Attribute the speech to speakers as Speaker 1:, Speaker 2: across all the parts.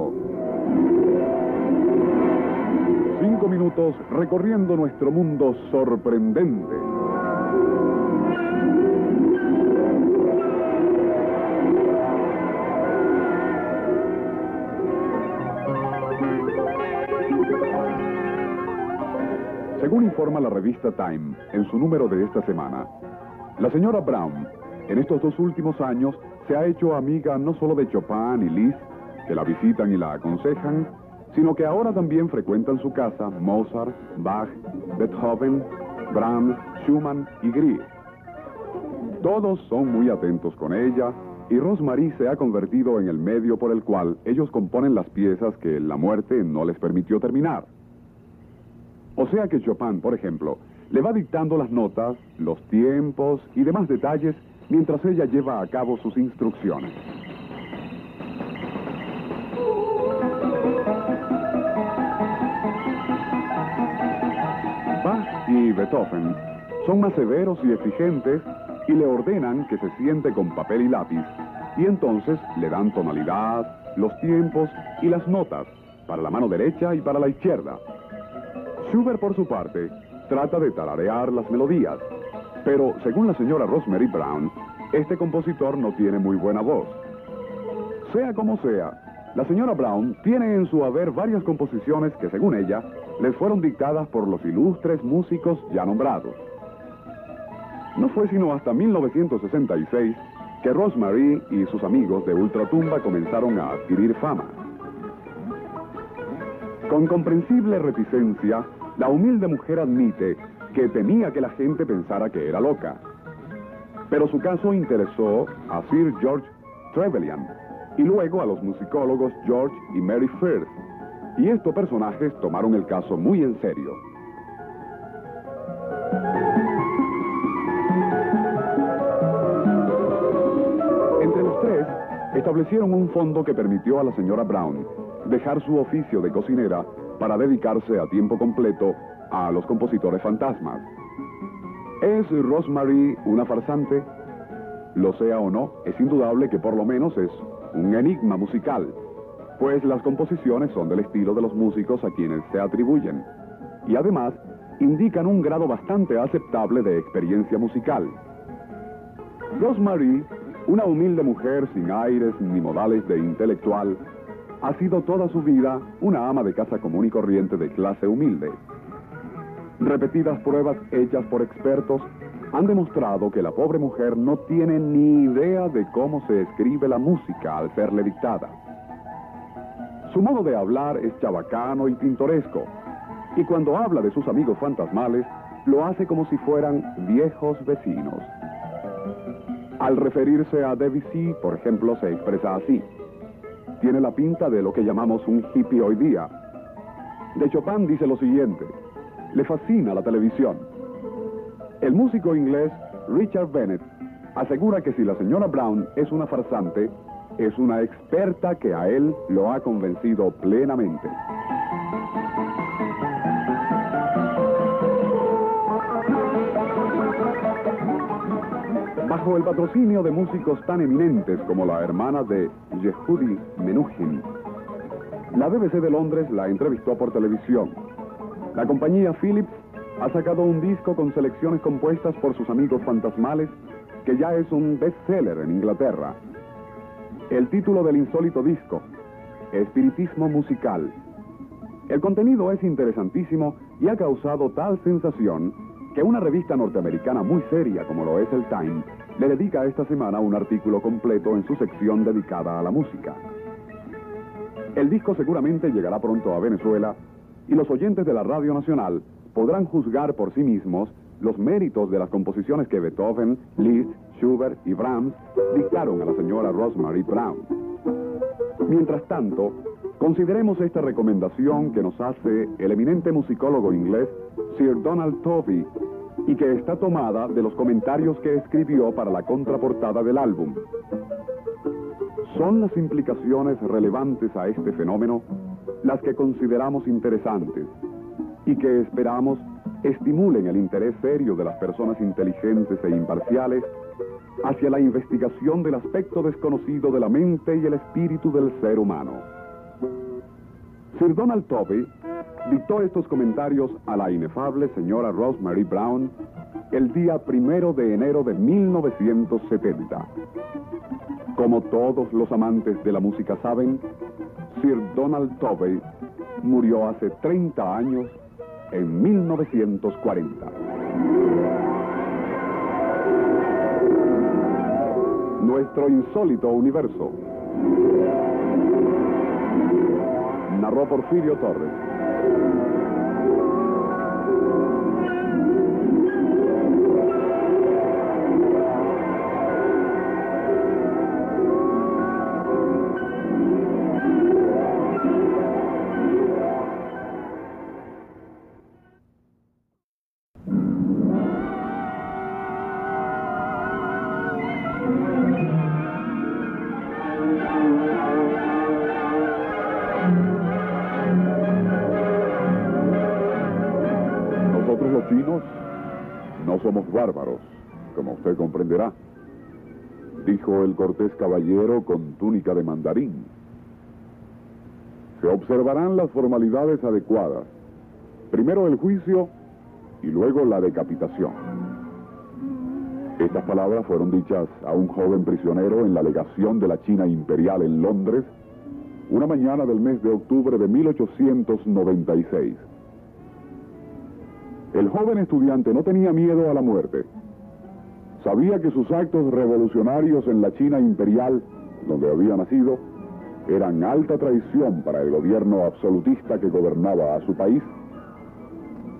Speaker 1: 5. Cinco minutos recorriendo nuestro mundo sorprendente. Según informa la revista Time en su número de esta semana, la señora Brown en estos dos últimos años se ha hecho amiga no solo de Chopin y Liszt, que la visitan y la aconsejan, sino que ahora también frecuentan su casa Mozart, Bach, Beethoven, Brahms, Schumann y Grieg. Todos son muy atentos con ella y Rosemary se ha convertido en el medio por el cual ellos componen las piezas que la muerte no les permitió terminar. O sea que Chopin, por ejemplo, le va dictando las notas, los tiempos y demás detalles mientras ella lleva a cabo sus instrucciones. Beethoven son más severos y exigentes y le ordenan que se siente con papel y lápiz y entonces le dan tonalidad, los tiempos y las notas para la mano derecha y para la izquierda. Schubert, por su parte, trata de tararear las melodías, pero según la señora Rosemary Brown, este compositor no tiene muy buena voz. Sea como sea, la señora Brown tiene en su haber varias composiciones que, según ella, les fueron dictadas por los ilustres músicos ya nombrados. No fue sino hasta 1966 que Rosemary y sus amigos de Ultratumba comenzaron a adquirir fama. Con comprensible reticencia, la humilde mujer admite que temía que la gente pensara que era loca. Pero su caso interesó a Sir George Trevelyan y luego a los musicólogos George y Mary Firth. Y estos personajes tomaron el caso muy en serio. Entre los tres, establecieron un fondo que permitió a la señora Brown dejar su oficio de cocinera para dedicarse a tiempo completo a los compositores fantasmas. ¿Es Rosemary una farsante? Lo sea o no, es indudable que por lo menos es un enigma musical, pues las composiciones son del estilo de los músicos a quienes se atribuyen, y además indican un grado bastante aceptable de experiencia musical. Rosemary, una humilde mujer sin aires ni modales de intelectual, ha sido toda su vida una ama de casa común y corriente de clase humilde. Repetidas pruebas hechas por expertos han demostrado que la pobre mujer no tiene ni idea de cómo se escribe la música al serle dictada. Su modo de hablar es chabacano y pintoresco, y cuando habla de sus amigos fantasmales, lo hace como si fueran viejos vecinos. Al referirse a Debussy, por ejemplo, se expresa así tiene la pinta de lo que llamamos un hippie hoy día. De Chopin dice lo siguiente, le fascina la televisión. El músico inglés Richard Bennett asegura que si la señora Brown es una farsante, es una experta que a él lo ha convencido plenamente. Bajo el patrocinio de músicos tan eminentes como la hermana de Yehudi Menuhin, la BBC de Londres la entrevistó por televisión. La compañía Philips ha sacado un disco con selecciones compuestas por sus amigos fantasmales que ya es un bestseller en Inglaterra. El título del insólito disco, Espiritismo Musical. El contenido es interesantísimo y ha causado tal sensación que una revista norteamericana muy seria como lo es el Time le dedica esta semana un artículo completo en su sección dedicada a la música. El disco seguramente llegará pronto a Venezuela y los oyentes de la Radio Nacional podrán juzgar por sí mismos los méritos de las composiciones que Beethoven, Liszt, Schubert y Brahms dictaron a la señora Rosemary Brown. Mientras tanto, consideremos esta recomendación que nos hace el eminente musicólogo inglés Sir Donald Tovey y que está tomada de los comentarios que escribió para la contraportada del álbum. Son las implicaciones relevantes a este fenómeno las que consideramos interesantes y que esperamos estimulen el interés serio de las personas inteligentes e imparciales hacia la investigación del aspecto desconocido de la mente y el espíritu del ser humano. Sir Donald Tovey dictó estos comentarios a la inefable señora Rosemary Brown el día primero de enero de 1970. Como todos los amantes de la música saben, Sir Donald Tovey murió hace 30 años en 1940. Nuestro insólito universo. Narró Porfirio Torres. No somos bárbaros, como usted comprenderá, dijo el cortés caballero con túnica de mandarín. Se observarán las formalidades adecuadas, primero el juicio y luego la decapitación. Estas palabras fueron dichas a un joven prisionero en la legación de la China imperial en Londres, una mañana del mes de octubre de 1896. El joven estudiante no tenía miedo a la muerte. Sabía que sus actos revolucionarios en la China imperial, donde había nacido, eran alta traición para el gobierno absolutista que gobernaba a su país.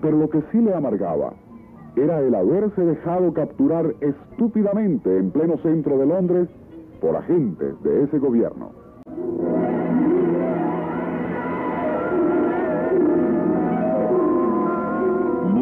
Speaker 1: Pero lo que sí le amargaba era el haberse dejado capturar estúpidamente en pleno centro de Londres por agentes de ese gobierno.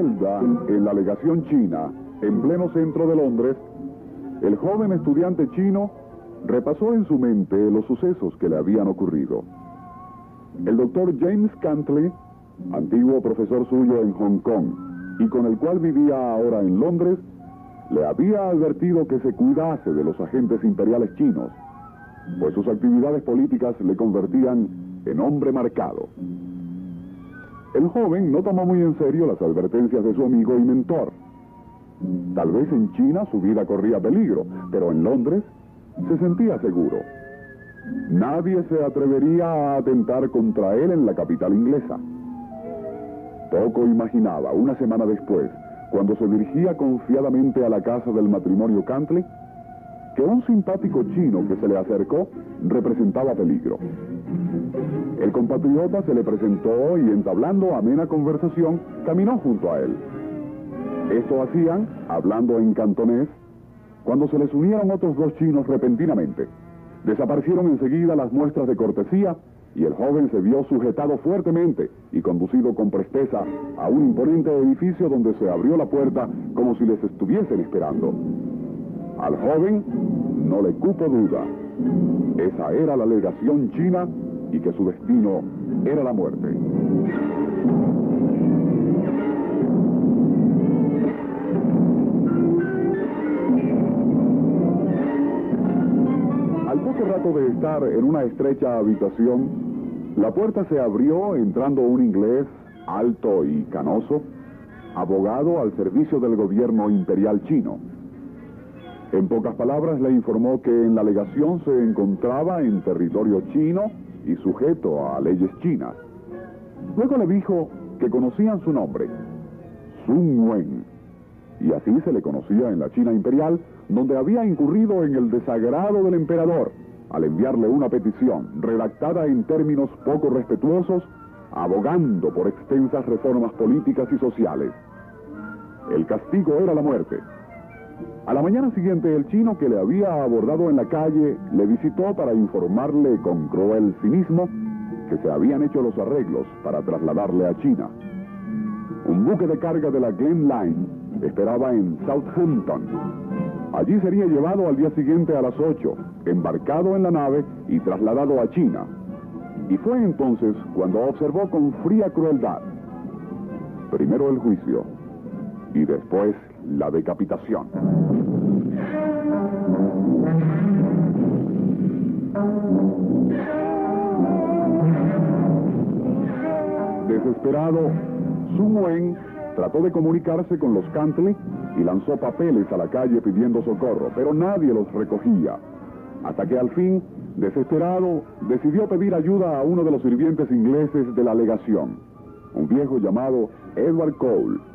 Speaker 1: En la legación china, en pleno centro de Londres, el joven estudiante chino repasó en su mente los sucesos que le habían ocurrido. El doctor James Cantley, antiguo profesor suyo en Hong Kong y con el cual vivía ahora en Londres, le había advertido que se cuidase de los agentes imperiales chinos, pues sus actividades políticas le convertían en hombre marcado. El joven no tomó muy en serio las advertencias de su amigo y mentor. Tal vez en China su vida corría peligro, pero en Londres se sentía seguro. Nadie se atrevería a atentar contra él en la capital inglesa. Poco imaginaba, una semana después, cuando se dirigía confiadamente a la casa del matrimonio Cantley, que un simpático chino que se le acercó representaba peligro. El compatriota se le presentó y entablando amena conversación, caminó junto a él. Esto hacían, hablando en cantonés, cuando se les unieron otros dos chinos repentinamente. Desaparecieron enseguida las muestras de cortesía y el joven se vio sujetado fuertemente y conducido con presteza a un imponente edificio donde se abrió la puerta como si les estuviesen esperando. Al joven no le cupo duda. Esa era la legación china y que su destino era la muerte. Al poco rato de estar en una estrecha habitación, la puerta se abrió entrando un inglés alto y canoso, abogado al servicio del gobierno imperial chino. En pocas palabras le informó que en la legación se encontraba en territorio chino y sujeto a leyes chinas. Luego le dijo que conocían su nombre, Sun Wen, y así se le conocía en la China imperial, donde había incurrido en el desagrado del emperador al enviarle una petición redactada en términos poco respetuosos, abogando por extensas reformas políticas y sociales. El castigo era la muerte. A la mañana siguiente, el chino que le había abordado en la calle le visitó para informarle con cruel cinismo que se habían hecho los arreglos para trasladarle a China. Un buque de carga de la Glen Line esperaba en Southampton. Allí sería llevado al día siguiente a las 8, embarcado en la nave y trasladado a China. Y fue entonces cuando observó con fría crueldad, primero el juicio y después la decapitación. Desesperado, Sun Wen trató de comunicarse con los Cantley y lanzó papeles a la calle pidiendo socorro, pero nadie los recogía. Hasta que al fin, desesperado, decidió pedir ayuda a uno de los sirvientes ingleses de la legación, un viejo llamado Edward Cole.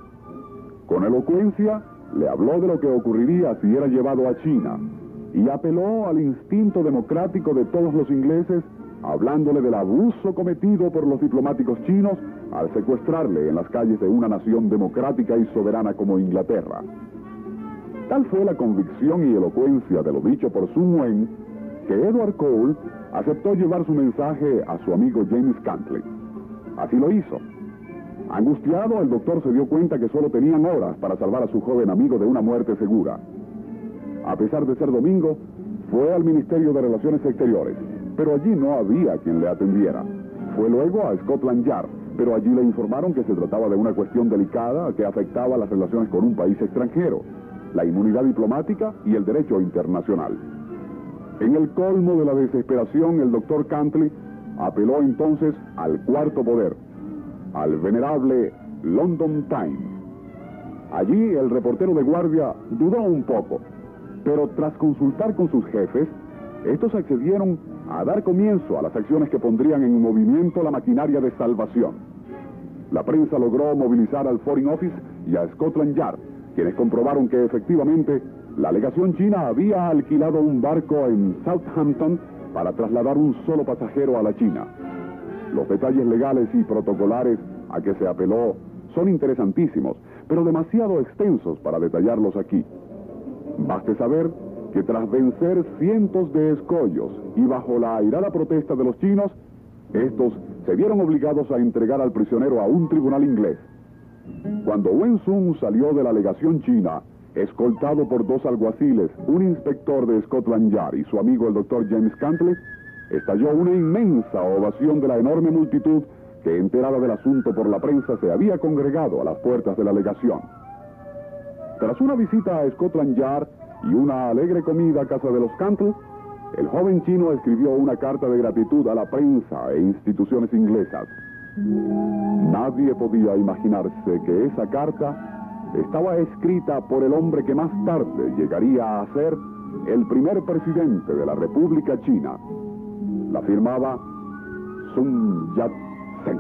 Speaker 1: Con elocuencia, le habló de lo que ocurriría si era llevado a China y apeló al instinto democrático de todos los ingleses, hablándole del abuso cometido por los diplomáticos chinos al secuestrarle en las calles de una nación democrática y soberana como Inglaterra. Tal fue la convicción y elocuencia de lo dicho por Sun Wen que Edward Cole aceptó llevar su mensaje a su amigo James Cantley. Así lo hizo. Angustiado, el doctor se dio cuenta que solo tenían horas para salvar a su joven amigo de una muerte segura. A pesar de ser domingo, fue al Ministerio de Relaciones Exteriores, pero allí no había quien le atendiera. Fue luego a Scotland Yard, pero allí le informaron que se trataba de una cuestión delicada que afectaba las relaciones con un país extranjero, la inmunidad diplomática y el derecho internacional. En el colmo de la desesperación, el doctor Cantley apeló entonces al cuarto poder, al venerable London Times. Allí el reportero de guardia dudó un poco, pero tras consultar con sus jefes, estos accedieron a dar comienzo a las acciones que pondrían en movimiento la maquinaria de salvación. La prensa logró movilizar al Foreign Office y a Scotland Yard, quienes comprobaron que efectivamente la legación china había alquilado un barco en Southampton para trasladar un solo pasajero a la China. Los detalles legales y protocolares a que se apeló son interesantísimos, pero demasiado extensos para detallarlos aquí. Baste saber que tras vencer cientos de escollos y bajo la airada protesta de los chinos, estos se vieron obligados a entregar al prisionero a un tribunal inglés. Cuando Wen Sun salió de la legación china, escoltado por dos alguaciles, un inspector de Scotland Yard y su amigo el doctor James Cantley, estalló una inmensa ovación de la enorme multitud que, enterada del asunto por la prensa, se había congregado a las puertas de la legación. Tras una visita a Scotland Yard y una alegre comida a casa de los Cantle, el joven chino escribió una carta de gratitud a la prensa e instituciones inglesas. Nadie podía imaginarse que esa carta estaba escrita por el hombre que más tarde llegaría a ser el primer presidente de la República China. La firmaba Sun Yat-sen.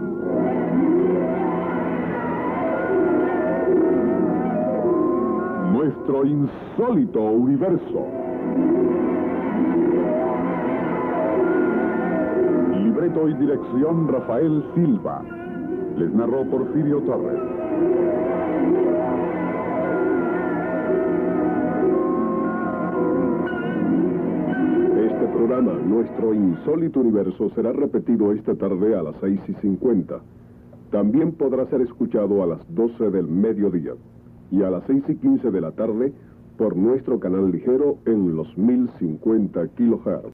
Speaker 1: Nuestro insólito universo. Libreto y dirección Rafael Silva. Les narró Porfirio Torres.
Speaker 2: Programa, Nuestro Insólito Universo, será repetido esta tarde a las 6 y 50. También podrá ser escuchado a las 12 del mediodía y a las 6 y 15 de la tarde por nuestro canal ligero en los 1050 kHz.